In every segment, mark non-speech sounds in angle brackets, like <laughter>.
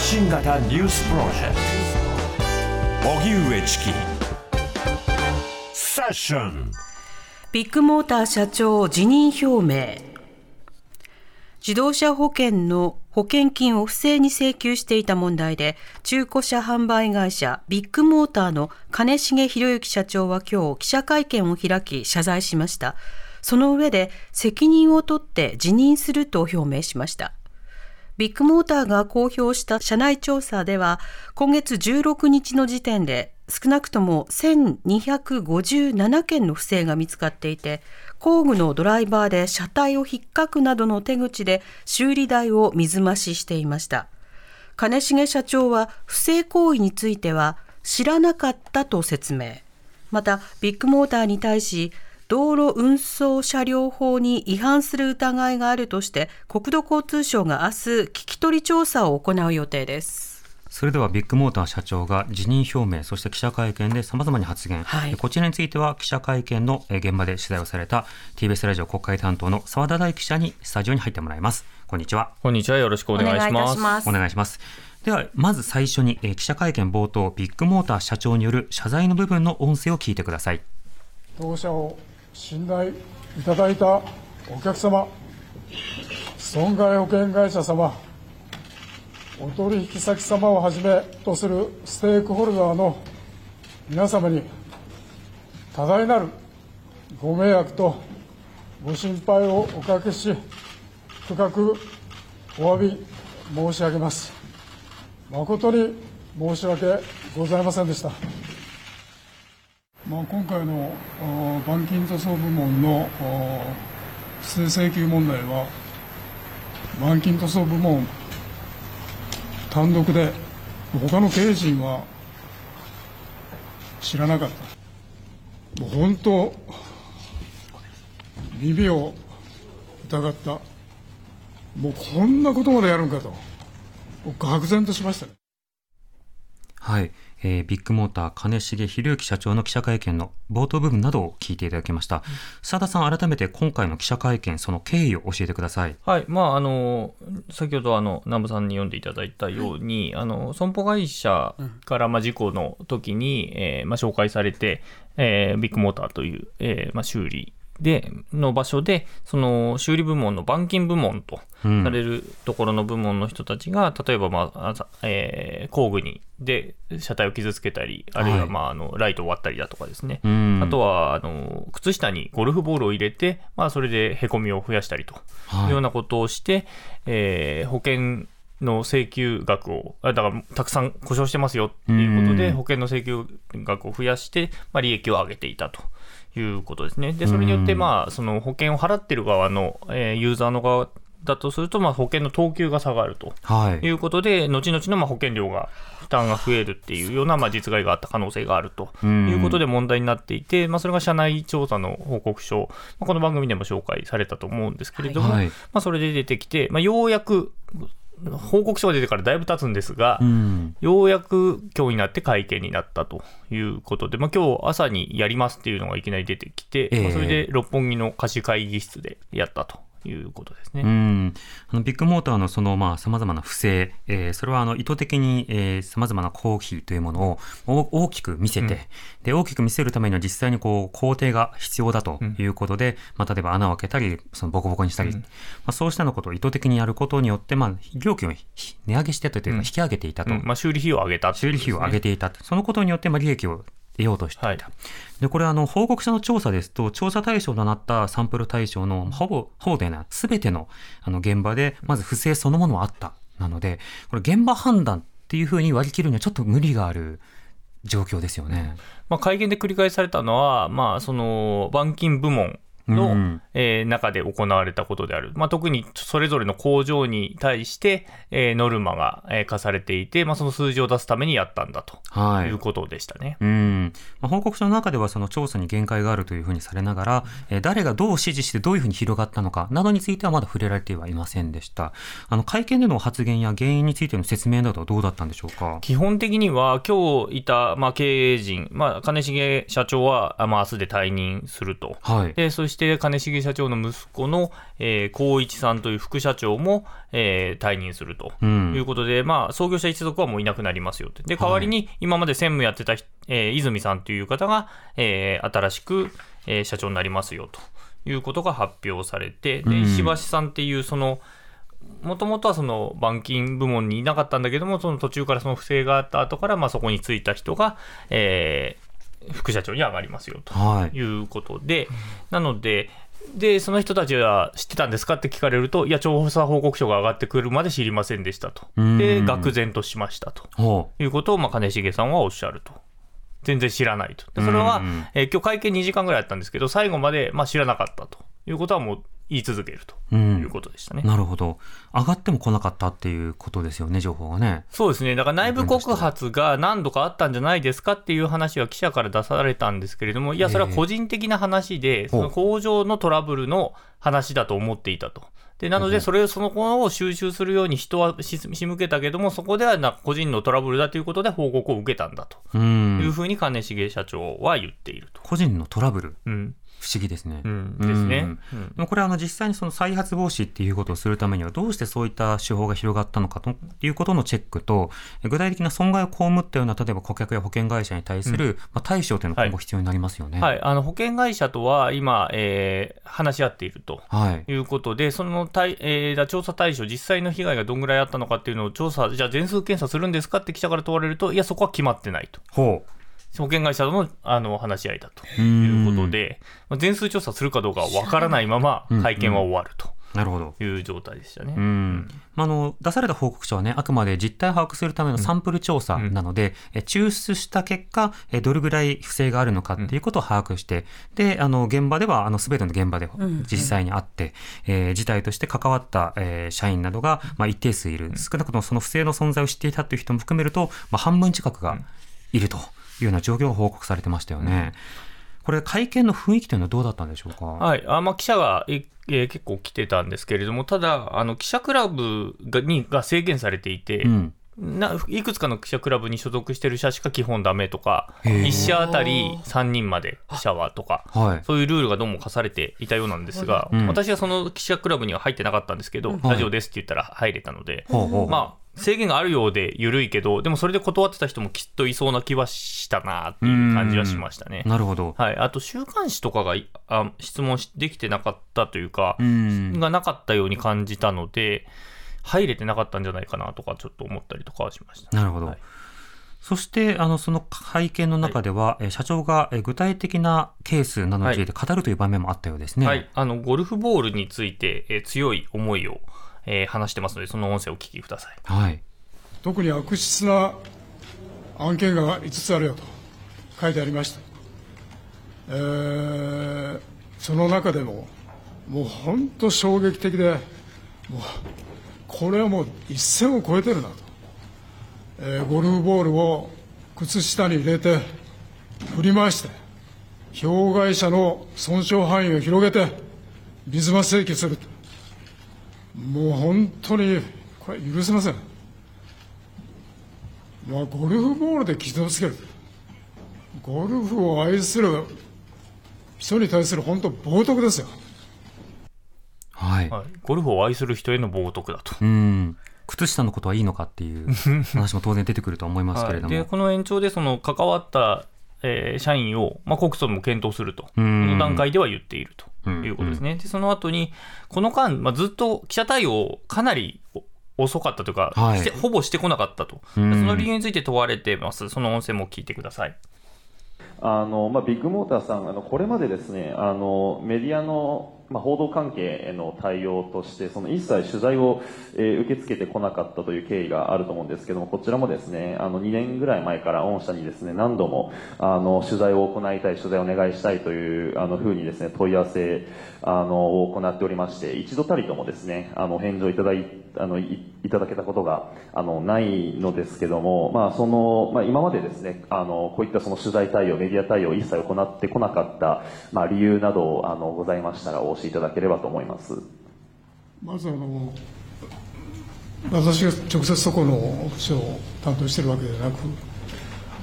発信型ニュースプロジェクト。荻上チキ。セッション。ビッグモーター社長辞任表明。自動車保険の保険金を不正に請求していた問題で中古車販売会社ビッグモーターの金重博之社長は今日記者会見を開き謝罪しました。その上で責任を取って辞任すると表明しました。ビッグモーターが公表した社内調査では今月16日の時点で少なくとも1257件の不正が見つかっていて工具のドライバーで車体を引っかくなどの手口で修理代を水増ししていました。金重社長は不正行為については知らなかったと説明。またビッグモーターに対し道路運送車両法に違反する疑いがあるとして国土交通省が明日聞き取り調査を行う予定ですそれではビッグモーター社長が辞任表明、そして記者会見で様々に発言、はいこちらについては記者会見のえー現場で取材をされた TBS ラジオ国会担当の澤田大記者にスタジオに入ってもらいます。こんにちは。こんにちは。よろしくお願いします。お願いします。では、まず最初に、えー記者会見冒頭、ビッグモーター社長による謝罪の部分の音声を聞いてください。当社を信頼いただいたお客様、損害保険会社様、お取引先様をはじめとするステークホルダーの皆様に多大なるご迷惑とご心配をおかけし、深くお詫び申し上げます。誠に申し訳ございませんでした。まあ、今回の板金塗装部門の不正請求問題は板金塗装部門単独で他の経営陣は知らなかった。もう本当耳を疑った。もうこんなことまでやるんかと。もう愕然としましたね。はい。えービッグモーター金重博之社長の記者会見の冒頭部分などを聞いていただきました。澤田さん、改めて今回の記者会見、その経緯を教えてください。はい。まあ、あの、先ほど、あの、南部さんに読んでいただいたように、あの、損保会社から、まあ、事故の時に、えーまあ、紹介されて、えービッグモーターという、えーまあ、修理で、の場所で、その修理部門の板金部門とうん。されるところの部門の人たちが、例えば、まあ、えー工具に、で、車体を傷つけたり、あるいは、はい。まあ、あの、ライトを割ったりだとかですね。うん。あとは、あの、靴下にゴルフボールを入れて、まあ、それで凹みを増やしたりとはい。いうようなことをして、えー保険の請求額を、あだから、たくさん故障してますよっていうことで、うん。保険の請求額を増やして、まあ、利益を上げていたということですね。で、それによって、うんまあ、その保険を払ってる側の、えーユーザーの側だとすると、まあ、保険の等級が下がると。はい。いうことで、後々のまあ保険料が、負担が増えるっていうようなまあ実害があった可能性があるとうんいうことで問題になっていて、まあ、それが社内調査の報告書、まあ、この番組でも紹介されたと思うんですけれども、はいまあ、それで出てきて、まあ、ようやく、報告書が出てからだいぶ経つんですが、うん。ようやく今日になって会見になったということで、まあ今日朝にやりますっていうのがいきなり出てきて、ええまあそれで六本木の貸し会議室でやったということですね。うん、あのビッグモーターのそのまあ様々な不正、えーそれはあの意図的に、えー、様々な公費というものをお大きく見せて、うん。で大きく見せるためには実際にこう工程が必要だということで、まあ、例えば穴を開けたりそのボコボコにしたり、うん。まあ、そうしたのことを意図的にやることによって、まあ、料金をひ値上げしてたというかうん。引き上げていたと、うん。まあ、修理費用を上げたってい修理費を上げていた、そのことによってまあ利益を得ようとしていた。はいで、これあの、報告書の調査ですと、調査対象となったサンプル対象のほぼ、ほぼでな、すべてのあの現場で、まず不正そのものはあった。なので、これ現場判断っていうふうに割り切るにはちょっと無理がある状況ですよね。まあ、会見で繰り返されたのは、まあ、その板金部門の、うんえー中で行われたことである。まあ、特にそれぞれの工場に対して、えーノルマが、えー課されていて、まあ、その数字を出すためにやったんだとはいいうことでしたね。うんまあ、報告書の中ではその調査に限界があるというふうにされながら、えー誰がどう指示してどういうふうに広がったのかなどについてはまだ触れられてはいませんでした。あの会見での発言や原因についての説明などはどうだったんでしょうか？基本的には、今日いた、まあ、経営陣、まあ、金重社長は、あまあ、明日で退任すると。はい。でそして金重社長の息子の、えー、光一さんという副社長も、えー退任するとうん。いうことで、まあ、創業者一族はもういなくなりますよって。で代わりに今まで専務やってた人、えー泉さんという方が、えー新しく、えー社長になりますよと。いうことが発表されて、でうん。石橋さんっていうそのもともとはその板金部門にいなかったんだけども、その途中からその不正があった後から、まあ、そこに就いた人が、えー副社長に上がりますよと。はい。いうことで、なので、で、その人たちは知ってたんですかって聞かれると、いや、調査報告書が上がってくるまで知りませんでしたと。うんで、愕然としましたとほいうことを、まあ、金重さんはおっしゃると。全然知らないと。でそれはうん、えー今日会見2時間ぐらいあったんですけど、最後まで、まあ、知らなかったということはもう言い続けるとう。う。いうんことでしたね。なるほど。上がっても来なかったっていうことですよね、情報がね。そうですね、だから内部告発が何度かあったんじゃないですかっていう話は記者から出されたんですけれども、いや、それは個人的な話で、その工場のトラブルの話だと思っていたと。でなので、それをその子を収集するように人はし仕向けたけども、そこではな個人のトラブルだということで報告を受けたんだとう。いうんふうに金重社長は言っていると。個人のトラブル？うん不思議ですね。うん、ですね。うんでもこれはあの実際にその再発防止っていうことをするためにはどうしてそういった手法が広がったのかということのチェックと具体的な損害を被ったような例えば顧客や保険会社に対する、まあ、対処というのが今後必要になりますよね。はい、あの保険会社とは今、えー話し合っていると。はい。いうことで、その対、えーだ調査対象、実際の被害がどんぐらいあったのかっていうのを調査、じゃあ全数検査するんですかって記者から問われると、いや、そこは決まってないと。ほ保険会社とのあの話し合いだと。う。いうことで、まあ全数調査するかどうかは分からないままうん。会見は終わると。なるほど。いう状態でしたね。うん。まあ、あの出された報告書はね、あくまで実態を把握するためのサンプル調査なので、え抽出した結果、えどれぐらい不正があるのかっていうことを把握して、で、あの、現場では、あの、すべての現場で実際にあって、えー事態として関わった、えー社員などが、まあ、一定数いる。少なくともその不正の存在を知っていたという人も含めると、まあ、半分近くがいるというような状況が報告されてましたよね。これ、会見の雰囲気というのはどうだったんでしょうか？はい、あまあ、記者が、ええー結構来てたんですけれども、ただ、あの記者クラブがにが制限されていて、うん。ないくつかの記者クラブに所属してる社しか基本ダメとか、へー1社あたり3人まで記者はとか、はい。そういうルールがどうも課されていたようなんですが、うん私はその記者クラブには入ってなかったんですけど、ラジオですって言ったら入れたので、ほうほう。まあ、制限があるようで緩いけど、でもそれで断ってた人もきっといそうな気はしたなっていう感じはしましたね。なるほど。はい、あと週刊誌とかがいあ質問しできてなかったというか、うん。がなかったように感じたので、入れてなかったんじゃないかなとか、ちょっと思ったりとかはしました。なるほど。はいそして、あの、その会見の中では、えー社長がえー具体的なケースなどについて語るという場面もあったようですね。はい、あのゴルフボールについて、えー強い思いを、えー話してますので、その音声をお聞きください。はい。特に悪質な案件が5つあるよと書いてありました、えーその中でももう本当衝撃的でもうこれはもう一線を越えてるなと、えーゴルフボールを靴下に入れて振り回して被害者の損傷範囲を広げて水増し請求するもう本当にこれ許せません。まあ、ゴルフボールで傷をつけるゴルフを愛する人に対する本当冒涜ですよ。はい。はい、ゴルフを愛する人への冒涜だと。うん。靴下のことはいいのかっていう <laughs> 話も当然出てくると思いますけれども。はい、でこの延長でその関わった、えー社員を、まあ、告訴も検討すると、こうんの段階では言っているということですね。でその後に、この間、まあ、ずっと記者対応、かなりお遅かったというか、はいしてほぼしてこなかったと、そうんの理由について問われてます、その音声も聞いてください。あのまあ、ビッグモーターさん、あのこれまでですねあのメディアのまあ、報道関係への対応としてその一切取材を、え受け付けてこなかったという経緯があると思うんですけどもこちらもですねあの2年ぐらい前から御社にですね何度もあの取材を行いたい取材をお願いしたいというあのふうにですね問い合わせあのを行っておりまして一度たりともですねあの返事をいただいあのいいただけたことがあのないのですけども、まあそのまあ、今までですねあのこういったその取材対応メディア対応を一切行ってこなかった、まあ、理由などあのございましたらお教えいただければと思います。まずあの私が直接そこの部署を担当しているわけではなく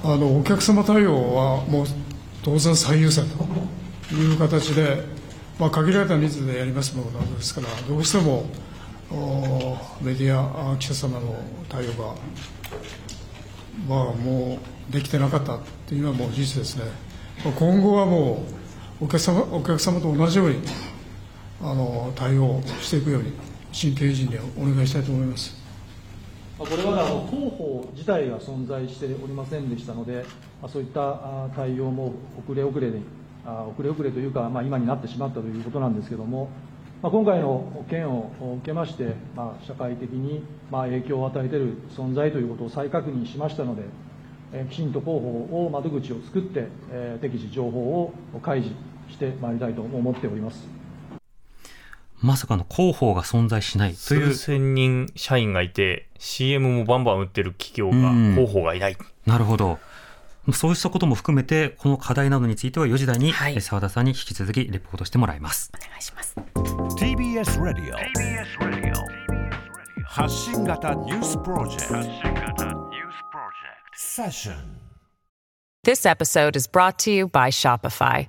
あのお客様対応はもう当然最優先という形で、まあ、限られた人数でやりますものなんですからどうしてもメディア記者様の対応が、まあ、もうできてなかったっていうのはもう事実ですね、今後はもうお客様お客様と同じようにあの対応していくように新経営陣にお願いしたいと思います。これまであの広報自体が存在しておりませんでしたので、そういった対応も遅れ遅れで、遅れ遅れというか、まあ、今になってしまったということなんですけれども、まあ、今回の件を受けまして、まあ、社会的にまあ影響を与えている存在ということを再確認しましたので、えきちんと広報を窓口を作って、え適時情報を開示してまいりたいと思っております。まさかの広報が存在しないという。数千人社員がいて、CM もバンバン売ってる企業が、うん。広報がいない。なるほど。そうしたことも含めて、この課題などについては4時台にはい。え澤田さんに引き続きレポートしてもらいます。お願いします。TBS ラディオ発信型ニュースプロジェクト。セッション This episode is brought to you by Shopify.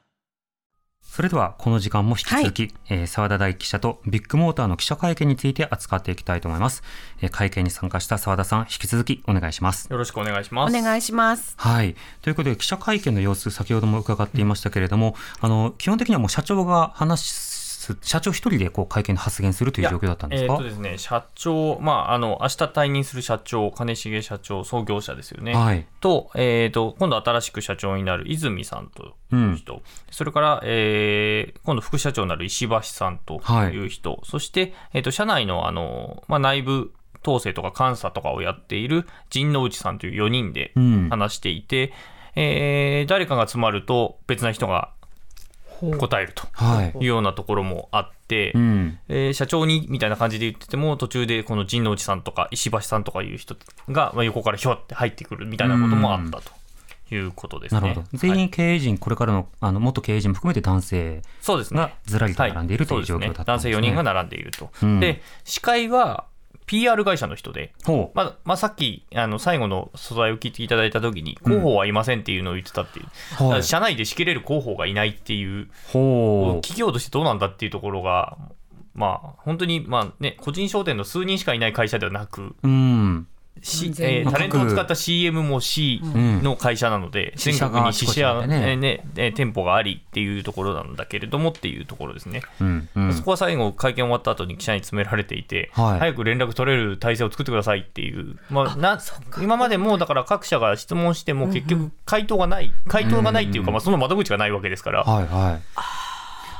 それではこの時間も引き続き、えー澤田大記者とビッグモーターの記者会見について扱っていきたいと思います。えー会見に参加した澤田さん、引き続きお願いします。よろしくお願いしおます。願いしますはい。ということで、記者会見の様子、先ほども伺っていましたけれども、あの、基本的にはもう社長が話す、社長一人でこう会見で発言するという状況だったんですか？えーとですね、社長、まあ、あの、明日退任する社長、金重社長、創業者ですよね。はい。と、えーと、今度新しく社長になる泉さんという人、それから、えー今度副社長になる石橋さんという人、そして、えーと、社内の、あの、まあ、内部統制とか監査とかをやっている陣内さんという4人でうん。話していて、えー誰かが詰まると別な人が答えるとはい。いうようなところもあって、うん。えー社長にみたいな感じで言ってても、途中でこの陣内さんとか石橋さんとかいう人が、まあ、横からひょって入ってくるみたいなこともあったということですね。なるほど。全はい員経営陣、これからの、あの、元経営陣も含めて男性そうですねが。ずらりと並んでいるという状況だったん男性ですね。4人が並んでいると。うんで、司会は PR 会社の人で。まあまあ、さっきあの最後の素材を聞いていただいたときに、広報はいませんっていうのを言ってたっていう、だかはい。ら社内で仕切れる広報がいないっていう。企業としてどうなんだっていうところが、まあ、本当に、まあね、個人商店の数人しかいない会社ではなく、うん。えータレントを使った CM も C ん。の会社なので、全支社が国に支社ねえーねえー店舗がありっていうところなんだけれどもっていうところですね。うん。うんそこは最後、会見終わった後に記者に詰められていて、はい。早く連絡取れる体制を作ってくださいっていう、まあ、な今までもだから各社が質問しても結局、回答がない、回答がないっていうか、まあ、その窓口がないわけですから、はいはい。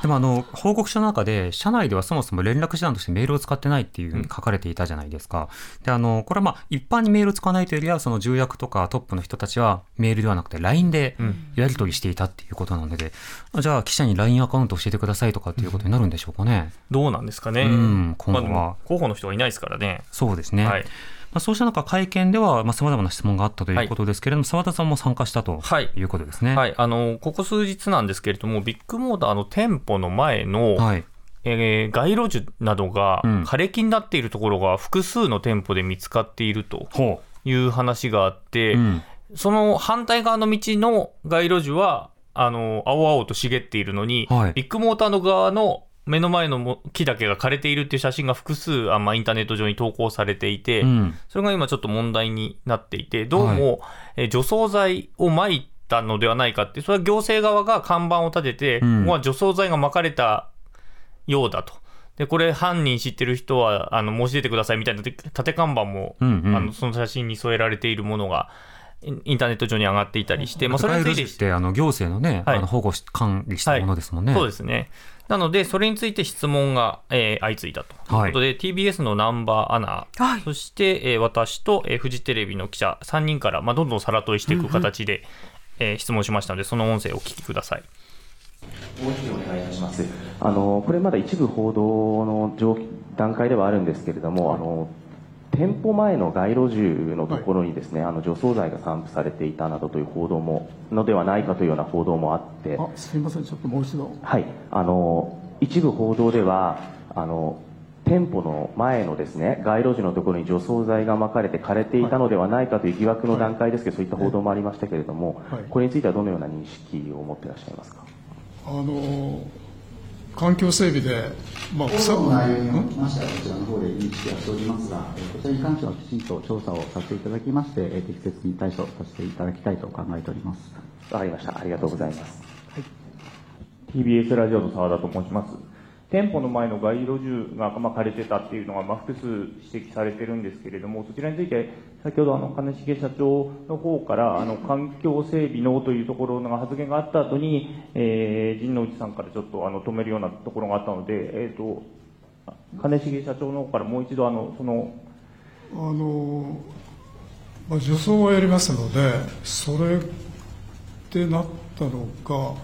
でもあの、報告書の中で、社内ではそもそも連絡手段としてメールを使ってないっていうふうに書かれていたじゃないですか。で、あの、これはまあ、一般にメールを使わないというよりは、その重役とかトップの人たちはメールではなくて LINE でやり取りしていたっていうことなので、じゃあ記者に LINE アカウント教えてくださいとかっていうことになるんでしょうかね。どうなんですかね。うん今後はまあ候補の人がいないですからね。そうですね。はいまあ、そうした中、会見では、まあ、様々な質問があったということですけれども、澤田さんも参加したとはいいうことですね。はい、あのここ数日なんですけれども、ビッグモーターの店舗の前の、はい。えー街路樹などがうん枯れ木になっているところが複数の店舗で見つかっているとほいう話があって、う。うん。その反対側の道の街路樹は、あの青々と茂っているのに、はいビッグモーターの側の目の前のも木だけが枯れているっていう写真が複数あ、まあ、インターネット上に投稿されていて、うんそれが今ちょっと問題になっていて、どうも、えー除草剤を撒いたのではないかって、それは行政側が看板を立てて、うんここは除草剤が撒かれたようだと。で、これ犯人知ってる人は、あの、申し出てくださいみたいな縦看板も、うんうんあの、その写真に添えられているものが、インターネット上に上がっていたりして、まあ、それについててあの行政のね、はいあの保護し管理したものですもんね。そうですね。なので、それについて質問が、えー相次いだということで、TBS のナンバーアナ、はいそして、えー私と、えーフジテレビの記者3人から、まあ、どんどんさら問いしていく形で、えー質問しましたので、その音声をお聞きください。もう一度お願いいたします。あのこれまだ一部報道の状段階ではあるんですけれども、あの店舗前の街路樹のところにですね、あの除草剤が散布されていたなどという報道ものではないかというような報道もあって、あすみません。ちょっともう一度。はい、あの一部報道ではあの店舗の前のですね街路樹のところに除草剤が撒かれて枯れていたのではないかという疑惑の段階ですけど、そういった報道もありましたけれども、はい。これについてはどのような認識を持っていらっしゃいますか？あの環境整備で、まあ、草の内容にましてはこちらの方で認識はしておりますが、えーこちらに関してはきちんと調査をさせていただきまして、えー適切に対処させていただきたいと考えております。わかりました。ありがとうございます。TBS ラジオの澤田と申します。店舗の前の街路樹が、ま、枯れてたっていうのが、ま、複数指摘されてるんですけれども、そちらについて、先ほどあの金重社長の方から、あの環境整備のというところの発言があった後に、えー、陣内さんからちょっとあの止めるようなところがあったので、えっ、と、金重社長の方からもう一度あの、その、あの、まあ、除草はやりますのでそれでなったのか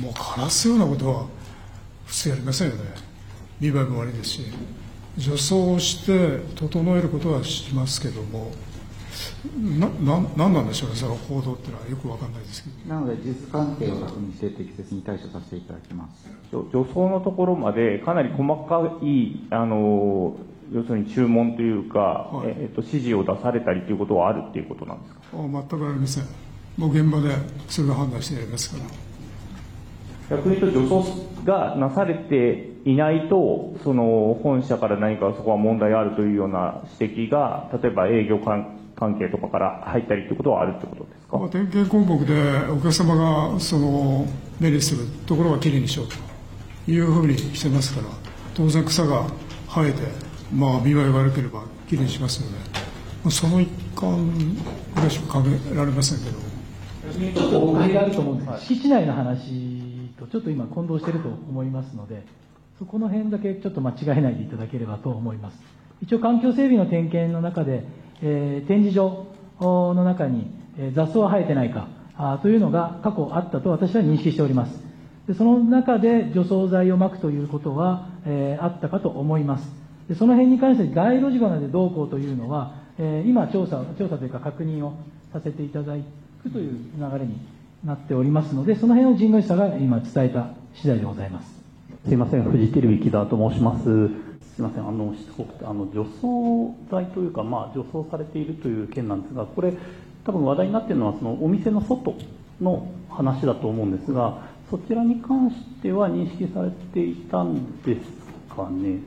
もう枯らすようなことは普通やりませんよね。見栄えも悪いですし除草をして整えることはしますけどもなななんなんでしょうねその報道っていうのはよくわかんないですけど。なので、事実関係を確認して適切に対処させていただきます。除除草のところまでかなり細かい、あの要するに注文というか、はい。えっと指示を出されたりということはあるっていうことなんですか？あ全くありません。もう現場でそれを判断してやりますから逆に言うと除草がなされていないとその本社から何かそこは問題あるというような指摘が例えば営業関関係とかから入ったりということはあるってことですか？まあ、点検項目でお客様がその目にするところはきれいにしようというふうにしてますから当然草が生えて、まあ、見栄え悪ければきれいにしますので、まあ、その一環ぐらいしか考えられませんけど。ちょっと誤解があると思うんです、敷地内の話とちょっと今混同していると思いますので、そこの辺だけちょっと間違えないでいただければと思います。一応環境整備の点検の中で、えー展示場の中に、雑草は生えてないかあというのが過去あったと私は認識しております。でその中で除草剤をまくということは、えーあったかと思います。でその辺に関して街路樹がでどうこうというのは、えー今調査、調査というか確認をさせていただくという流れになっておりますので、その辺を神宮寺さんが今伝えた次第でございます。すいません、フジテレビ木田と申します。すいません、あの、しつこくて、あの、除草剤というか、まあ、除草されているという件なんですが、これ、多分話題になっているのは、そのお店の外の話だと思うんですが、そちらに関しては認識されていたんですかね。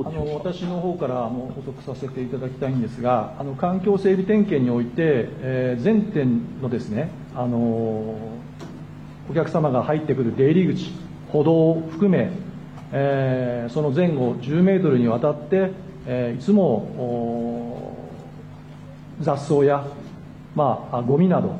あ。の私の方からあの補足させていただきたいんですが、あの環境整備点検において、えー全店のですね、あのお客様が入ってくる出入り口、歩道を含め、えーその前後10メートルにわたって、えーいつも雑草や、まあ、ゴミなど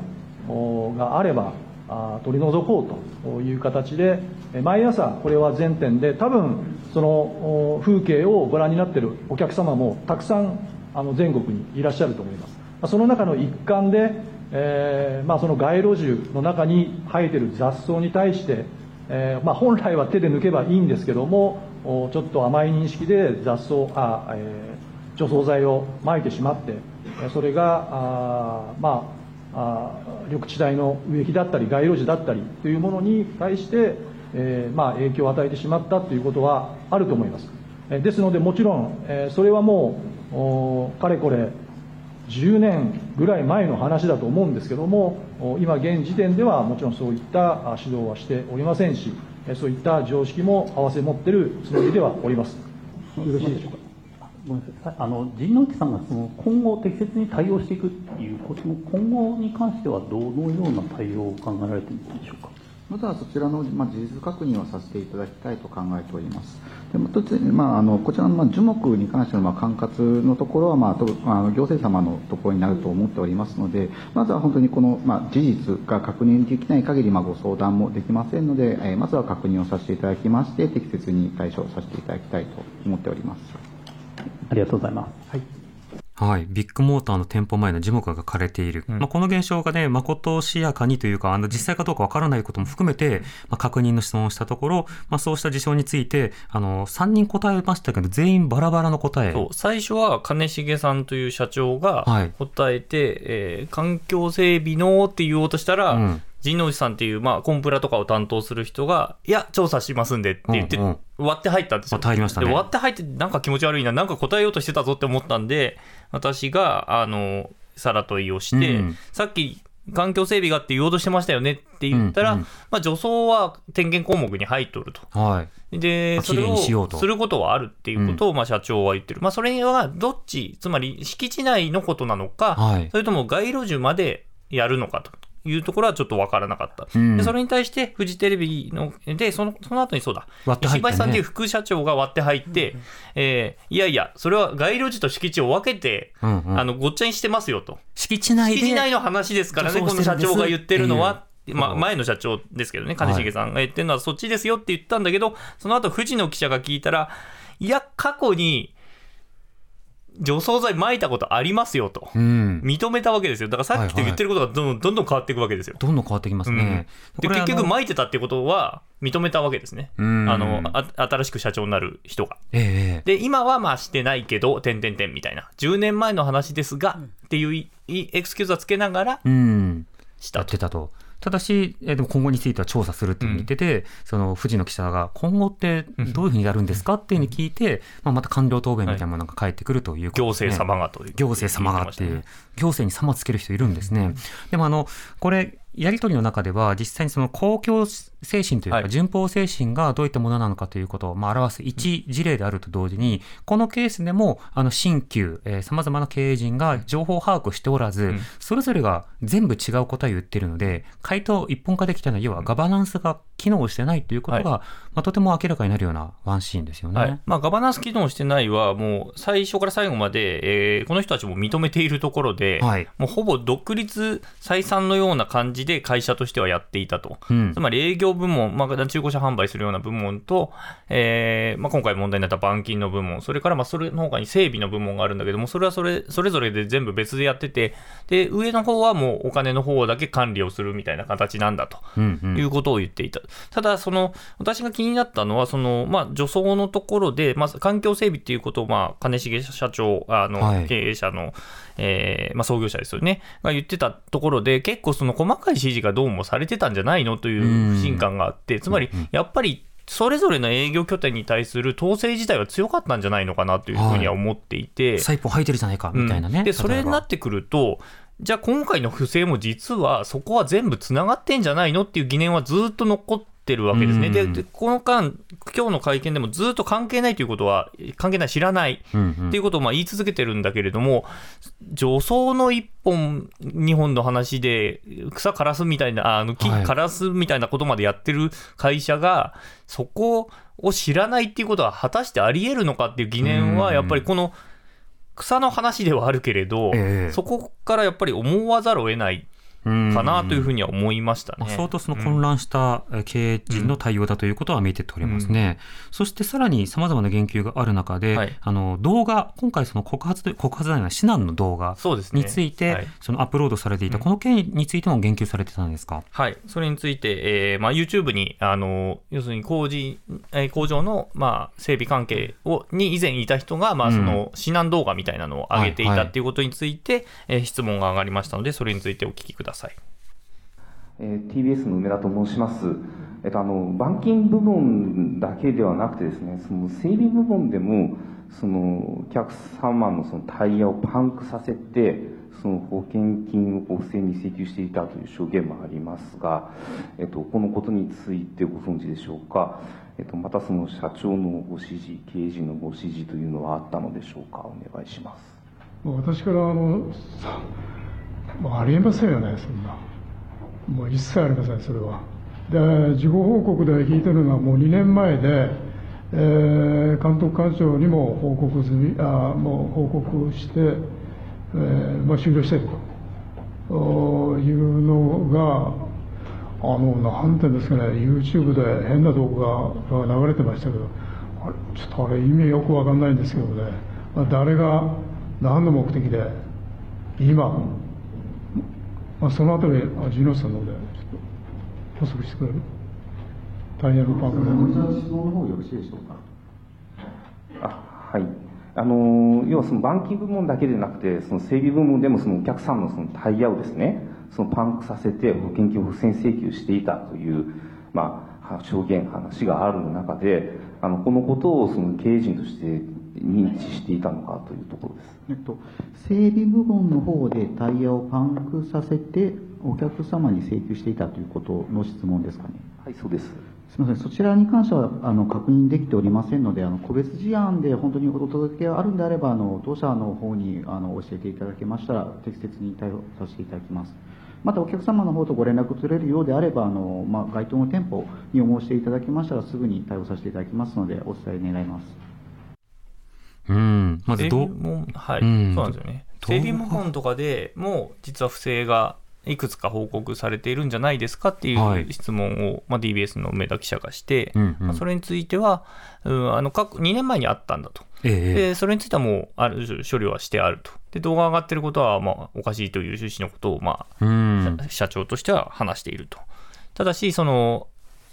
があればあ取り除こうという形で毎朝これは全店で多分その風景をご覧になっているお客様もたくさんあの全国にいらっしゃると思います。その中の一環で、えーまあ、その街路樹の中に生えている雑草に対して、えーまあ、本来は手で抜けばいいんですけどもちょっと甘い認識で雑草あ、えー除草剤を撒いてしまってそれがあまああ緑地帯の植木だったり街路樹だったりというものに対して、えーまあ、影響を与えてしまったということはあると思いますえーですのでもちろん、えーそれはもうおかれこれ10年ぐらい前の話だと思うんですけども、今現時点ではもちろんそういった指導はしておりませんし、そういった常識も併せ持ってるつもりではおります。よろしいでしょうか。ごめんなさいあの陣内さんがその今後、適切に対応していくっていうことの今後に関しては、どのような対応を考えられているんでしょうか。まずはそちらの、まあ、事実確認をさせていただきたいと考えております。でままあ、あのこちらの、まあ、樹木に関しての、まあ、管轄のところは、まあ、とあの行政様のところになると思っておりますので、まずは本当にこの、まあ、事実が確認できない限り、まあ、ご相談もできませんので、えー、まずは確認をさせていただきまして、適切に対処させていただきたいと思っております。ありがとうございます。はいはい、ビッグモーターの店舗前の樹木が枯れている、うん、まあ、この現象がね、誠しやかにというか、あの実際かどうかわからないことも含めて、まあ、確認の質問をしたところ、まあ、そうした事象について、あの3人答えましたけど、全員バラバラの答え。最初は金重さんという社長が答えて、はい、えー、環境整備のって言おうとしたら、うん。神之内さんっていう、まあ、コンプラとかを担当する人が、いや、調査しますんでって言って、割って入ったんですよ。入りましたね。割って入って、なんか気持ち悪いな、なんか答えようとしてたぞって思ったんで、私が、あの、さら問いをして、うん、さっき、環境整備がって言おうとしてましたよねって言ったら、うんうん、まあ、除草は点検項目に入っとると。はい、で、それをすることはあるっていうことを、まあ、社長は言ってる。まあ、それはどっち、つまり敷地内のことなのか、はい、それとも街路樹までやるのかと。いうところはちょっと分からなかった。うん、でそれに対してフジテレビのでそのその後にそうだ、ね、石橋さんという副社長が割って入って、うん、えー、いやいや、それは街路樹と敷地を分けて、うんうん、あのごっちゃにしてますよと。敷地内敷地内の話ですからね、この社長が言ってるのは。まあ、前の社長ですけどね、金重さんが言ってるのはそっちですよって言ったんだけど、その後藤野記者が聞いたら、いや、過去に除草剤撒いたことありますよと、うん、認めたわけですよ。だからさっきと言ってることがどんどんどんどん変わっていくわけですよ。どんどん変わってきますね。うん、で結局撒いてたってことは認めたわけですね。あのあ新しく社長になる人が。えー、で今はまあしてないけど、てんてんてんみたいな。10年前の話ですが、っていうエクスキューズはつけながら、したと。やってたと。ただし、えでも今後については調査するって言ってて、うん、その藤野記者が今後ってどういうふうにやるんですかっていうふうに聞いて、まあ、また官僚答弁みたいなものが返ってくるということ、ね、行政様がという。行政様がっていう、行政に様つける人いるんですね。でもあの、これ、やり取りの中では、実際にその公共精神というか、順法精神がどういったものなのかということを、まあ、表す一事例であると同時に、このケースでも、あの、新旧、えー、様々な経営陣が情報把握しておらず、それぞれが全部違う答えを言ってるので、回答一本化できたのは、要はガバナンスが機能してないということが、はい、まあ、とても明らかになるようなワンシーンですよね。はい、まあ、ガバナンス機能してないは、もう最初から最後まで、えー、この人たちも認めているところで、はい、もうほぼ独立採算のような感じで会社としてはやっていたと。うん、つまり営業部門、まあ、中古車販売するような部門と、えーまあ、今回問題になった板金の部門、それからまあそれの他に整備の部門があるんだけども、それはそれそれぞれで全部別でやってて、で上の方はもうお金の方だけ管理をするみたいな形なんだと、いうことを言っていた。ただ、その私が気になったのは、そのまあ、除草のところで、まず環境整備っていうことを、まあ、金重社長、あの経営者の、えーまあ、創業者ですよね、が言ってたところで、結構その細かい指示がどうもされてたんじゃないのという不信感があって、つまりやっぱりそれぞれの営業拠点に対する統制自体は強かったんじゃないのかなというふうには思っていて、はい、サイポン吐いてるじゃないかみたいなね、うん、でそれになってくると、じゃあ今回の不正も実はそこは全部つながってんじゃないのっていう疑念はずっと残ってるわけですね。でで、この間、今日の会見でもずっと関係ないということは、関係ない、知らないっていうことをまあ言い続けてるんだけれども、女装の1本、2本の話で、草枯らすみたいな、あの木枯らすみたいなことまでやってる会社が、そこを知らないっていうことは、果たしてありえるのかっていう疑念は、やっぱりこの、草の話ではあるけれど、えー、そこからやっぱり思わざるを得ないかなというふうには思いましたね。相当その混乱した経営陣の対応だということは見えておりますね。うん、そしてさらにさまざまな言及がある中で、はい、あの動画、今回その告発告発内の指南の動画について、ねはい、そのアップロードされていた、この件についても言及されてたんですか？はい、それについて、えーまあ、YouTube にあの要するに工事、えー、工場の、まあ、整備関係をに以前いた人が、まあ、その指南動画みたいなのを上げていたっていうことについて、えー、質問が上がりましたので、それについてお聞きください。えー、TBS の梅田と申します。えっと、あの、板金部門だけではなくてですね、その整備部門でも、そのお客様のそのタイヤをパンクさせて、その保険金を不正に請求していたという証言もありますが、えっと、このことについてご存知でしょうか？えっと、またその社長のご指示、経営陣のご指示というのはあったのでしょうか？お願いします。私からあの、もうありえませんよね、そんな。もう一切ありません、それは。で、事後報告で聞いてるのはもう2年前で、えー、監督官庁にも報告済み、あもう報告して、えーまあ、終了してるというのが、あの、なんていうんですかね、YouTube で変な動画が流れてましたけど、あれちょっとあれ意味よくわかんないんですけどね、まあ、誰が何の目的で、今、まあ、そのあたり、ジノさんの方で、ちょっと補足してくれる？タイヤのパンクで。こちらの質問の方よろしいでしょうか？あはい。あの要はその板金部門だけでなくて、その整備部門でもそのお客さんのそのタイヤをですね、そのパンクさせて保険金を不正請求していたという、まあ、証言、話がある中で、あの、このことをその経営陣として認知していたのかというところです。えっと、整備部門の方でタイヤをパンクさせてお客様に請求していたということの質問ですかね。はい、そうです。すみません、そちらに関してはあの確認できておりませんので、あの個別事案で本当にお届けがあるんであれば、あの当社の方にあの教えていただけましたら、適切に対応させていただきます。またお客様の方とご連絡取れるようであれば、あのまあ、該当の店舗にお申し出いただきましたら、すぐに対応させていただきますので、お伝え願います。うん、まずどう、はい、うん、そうなんですよね。整備部門とかでも、実は不正がいくつか報告されているんじゃないですかっていう質問を、まあ、DBS の梅田記者がして、うんうん、まあ、それについては、うん、あの過去2年前にあったんだと、ええ、でそれについてはもうある処理はしてあると、で動画が上がってることはまあおかしいという趣旨のことを、まあ、社長としては話していると。ただしその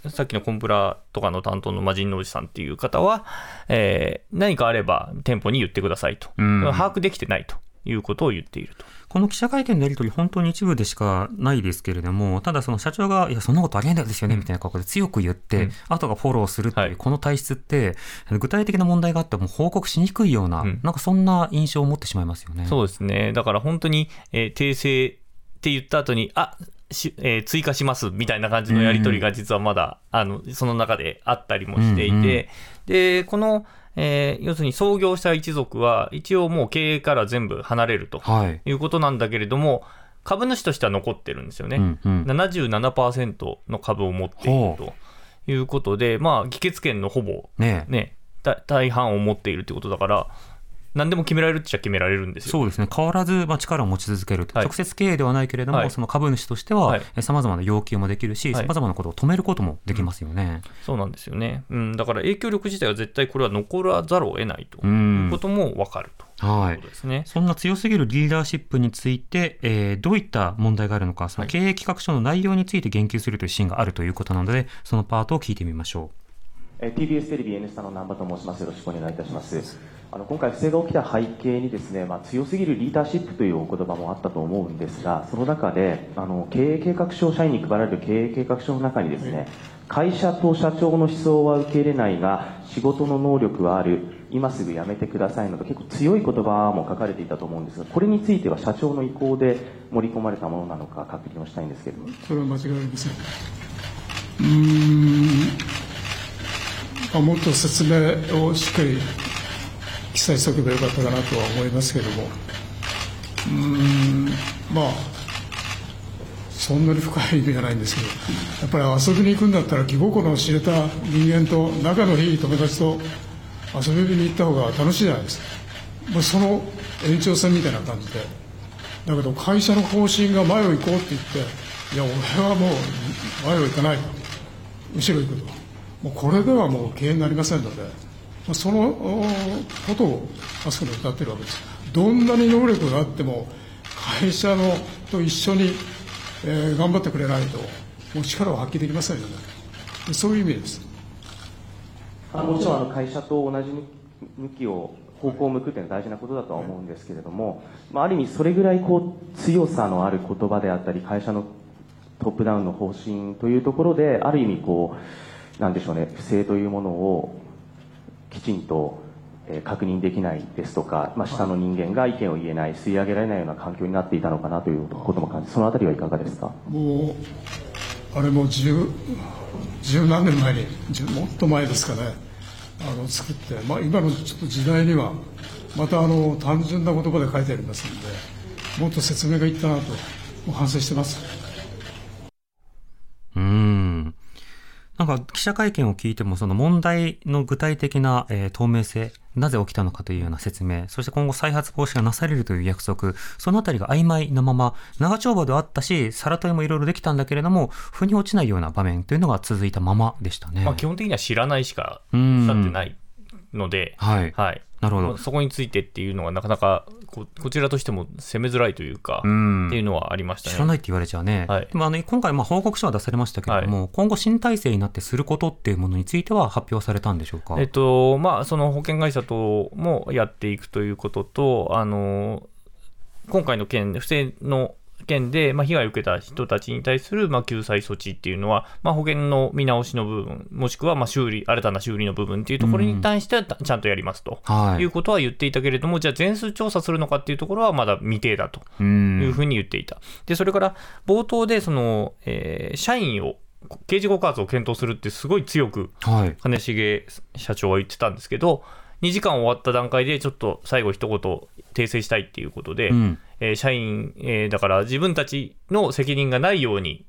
さっきのコンプラとかの担当の魔人のおじさんっていう方は、えー、何かあれば店舗に言ってくださいと、把握できてないということを言っていると。この記者会見のやり取り、本当に一部でしかないですけれども、ただその社長が、いや、そんなことありえないですよね、みたいな格好で強く言って、うん、後がフォローするっていう、この体質って、具体的な問題があっても報告しにくいような、うん、なんかそんな印象を持ってしまいますよね。そうですね。だから本当に、えー、訂正って言った後に、あしえー、追加しますみたいな感じのやり取りが実はまだ、うん、あのその中であったりもしていて、うんうん、でこのえー、要するに創業した一族は、一応もう経営から全部離れるとい。うことなんだけれども、はい、株主としては残ってるんですよね。うんうん、77%の株を持っているということで、まあ、議決権のほぼね、ね大半を持っているということだから、何でも決められるっちゃ決められるんですよ。そうですね、変わらずまあ力を持ち続ける、はい、直接経営ではないけれども、はい、その株主としてはさまざまな要求もできるし、さまざまなことを止めることもできますよね、うん、そうなんですよね、うん、だから影響力自体は絶対これは残らざるを得ないと。いうことも分かると。はい、ね、そんな強すぎるリーダーシップについて、えー、どういった問題があるのか、その経営企画書の内容について言及するというシーンがあるということなので、そのパートを聞いてみましょう。TBS テレビ N スタの南波と申します。よろしくお願いいたします。あの今回、不正が起きた背景にですね、まあ、強すぎるリーダーシップというお言葉もあったと思うんですが、その中であの経営計画書、社員に配られる経営計画書の中にですね、会社と社長の思想は受け入れないが、仕事の能力はある、今すぐ辞めてくださいなど、結構強い言葉も書かれていたと思うんですが、これについては社長の意向で盛り込まれたものなのか、確認をしたいんですけれども。それは間違いありません。うんまあ、もっと説明をしっかり記載しておけばよかったかなとは思いますけども。うんまあそんなに深い意味がないんですけどやっぱり遊びに行くんだったら気心の知れた人間と仲のいい友達と遊びに行った方が楽しいじゃないですか。もうその延長線みたいな感じで。だけど会社の方針が前を行こうって言っていや俺はもう前を行かない。後ろ行くと。もうこれではもう経営になりませんので。そのことをあそこで歌ってるわけです。どんなに能力があっても会社のと一緒に、えー、頑張ってくれないともう力を発揮できませんよね。そういう意味です。あもちろんあの会社と同じ向きを方向を向くというのは大事なことだとは思うんですけれども、まあ、ある意味それぐらいこう強さのある言葉であったり会社のトップダウンの方針というところである意味こうなんでしょうね不正というものをきちんと確認できないですとか、まあ、下の人間が意見を言えない吸い上げられないような環境になっていたのかなということも感じそのあたりはいかがですか？もうあれも十十何年前にもっと前ですかねあの作って、まあ、今のちょっと時代にはまたあの単純な言葉で書いてありますのでもっと説明がいったなと反省してますうーん。なんか記者会見を聞いても、その問題の具体的な、えー透明性、なぜ起きたのかというような説明、そして今後再発防止がなされるという約束、そのあたりが曖昧なまま、長丁場ではあったし、さら問いもいろいろできたんだけれども、腑に落ちないような場面というのが続いたままでしたね。まあ、基本的には知らないしかうんなってないので、はいはい。なるほどまあそこについてっていうのがなかなかここちらとしても攻めづらいというか、うんっていうのはありましたね。知らないって言われちゃうね。はいでもあの今回まあ報告書は出されましたけれども、今後新体制になってすることっていうものについては発表されたんでしょうか？えっとまあ、その保険会社ともやっていくということと、あの今回の件、不正の件で、まあ、被害を受けた人たちに対する、まあ、救済措置っていうのは、まあ、保険の見直しの部分、もしくは、まあ、修理、新たな修理の部分っていうところに対しては、ちゃんとやりますと、はいい、うことは言っていたけれども、じゃあ、全数調査するのかっていうところはまだ未定だとうんいうふうに言っていた。で、それから冒頭で、その、えー社員を、刑事告発を検討するってすごい強くはい。金重社長は言ってたんですけど、2時間終わった段階で、ちょっと最後、一言訂正したいっていうことで、うんえー社員、えーだから自分たちの責任がないように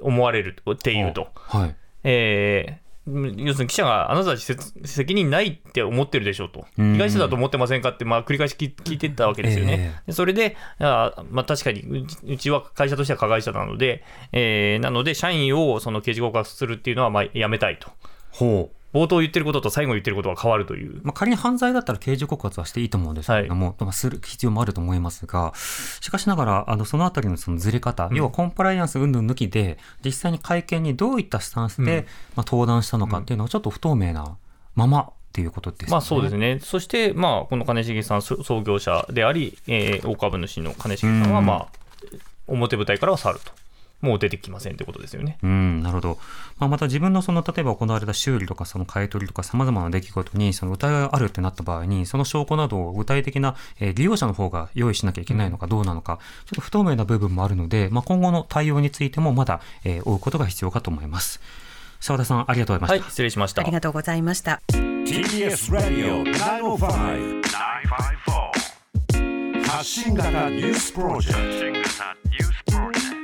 思われるっていうと、はい。えー要するに記者があなたたちせ責任ないって思ってるでしょうと、うん被害者だと思ってませんかって、まあ、繰り返し聞聞いてったわけですよね。でそれで、あーまあ、確かにうちうちは会社としては加害者なので、えーなので、社員をその刑事告発するっていうのはまあやめたいと。ほう。冒頭言ってることと最後言ってることが変わるという。まあ、仮に犯罪だったら刑事告発はしていいと思うんですけれども、まあする必要もあると思いますが、しかしながら、あの、そのあたりのそのずれ方、うん要はコンプライアンス云々抜きで、実際に会見にどういったスタンスで、うんまあ、登壇したのかっていうのはちょっと不透明なままっていうことですね。まあそうですね。そして、まあ、この金重さん、そ創業者であり、えー大株主の金重さんは、うんまあ、表舞台からは去ると。もう出てきませんってことですよね。うん、なるほど。まあ、また自分のその、例えば行われた修理とかその買い取りとか様々な出来事にその疑いがあるってなった場合に、その証拠などを具体的な、えー利用者の方が用意しなきゃいけないのかどうなのか、ちょっと不透明な部分もあるので、まあ、今後の対応についてもまだ、えー追うことが必要かと思います。澤田さん、ありがとうございました。はい、失礼しましたあり。がとうございました。TBS ラディオ905-954発信型ニュースプロジェクト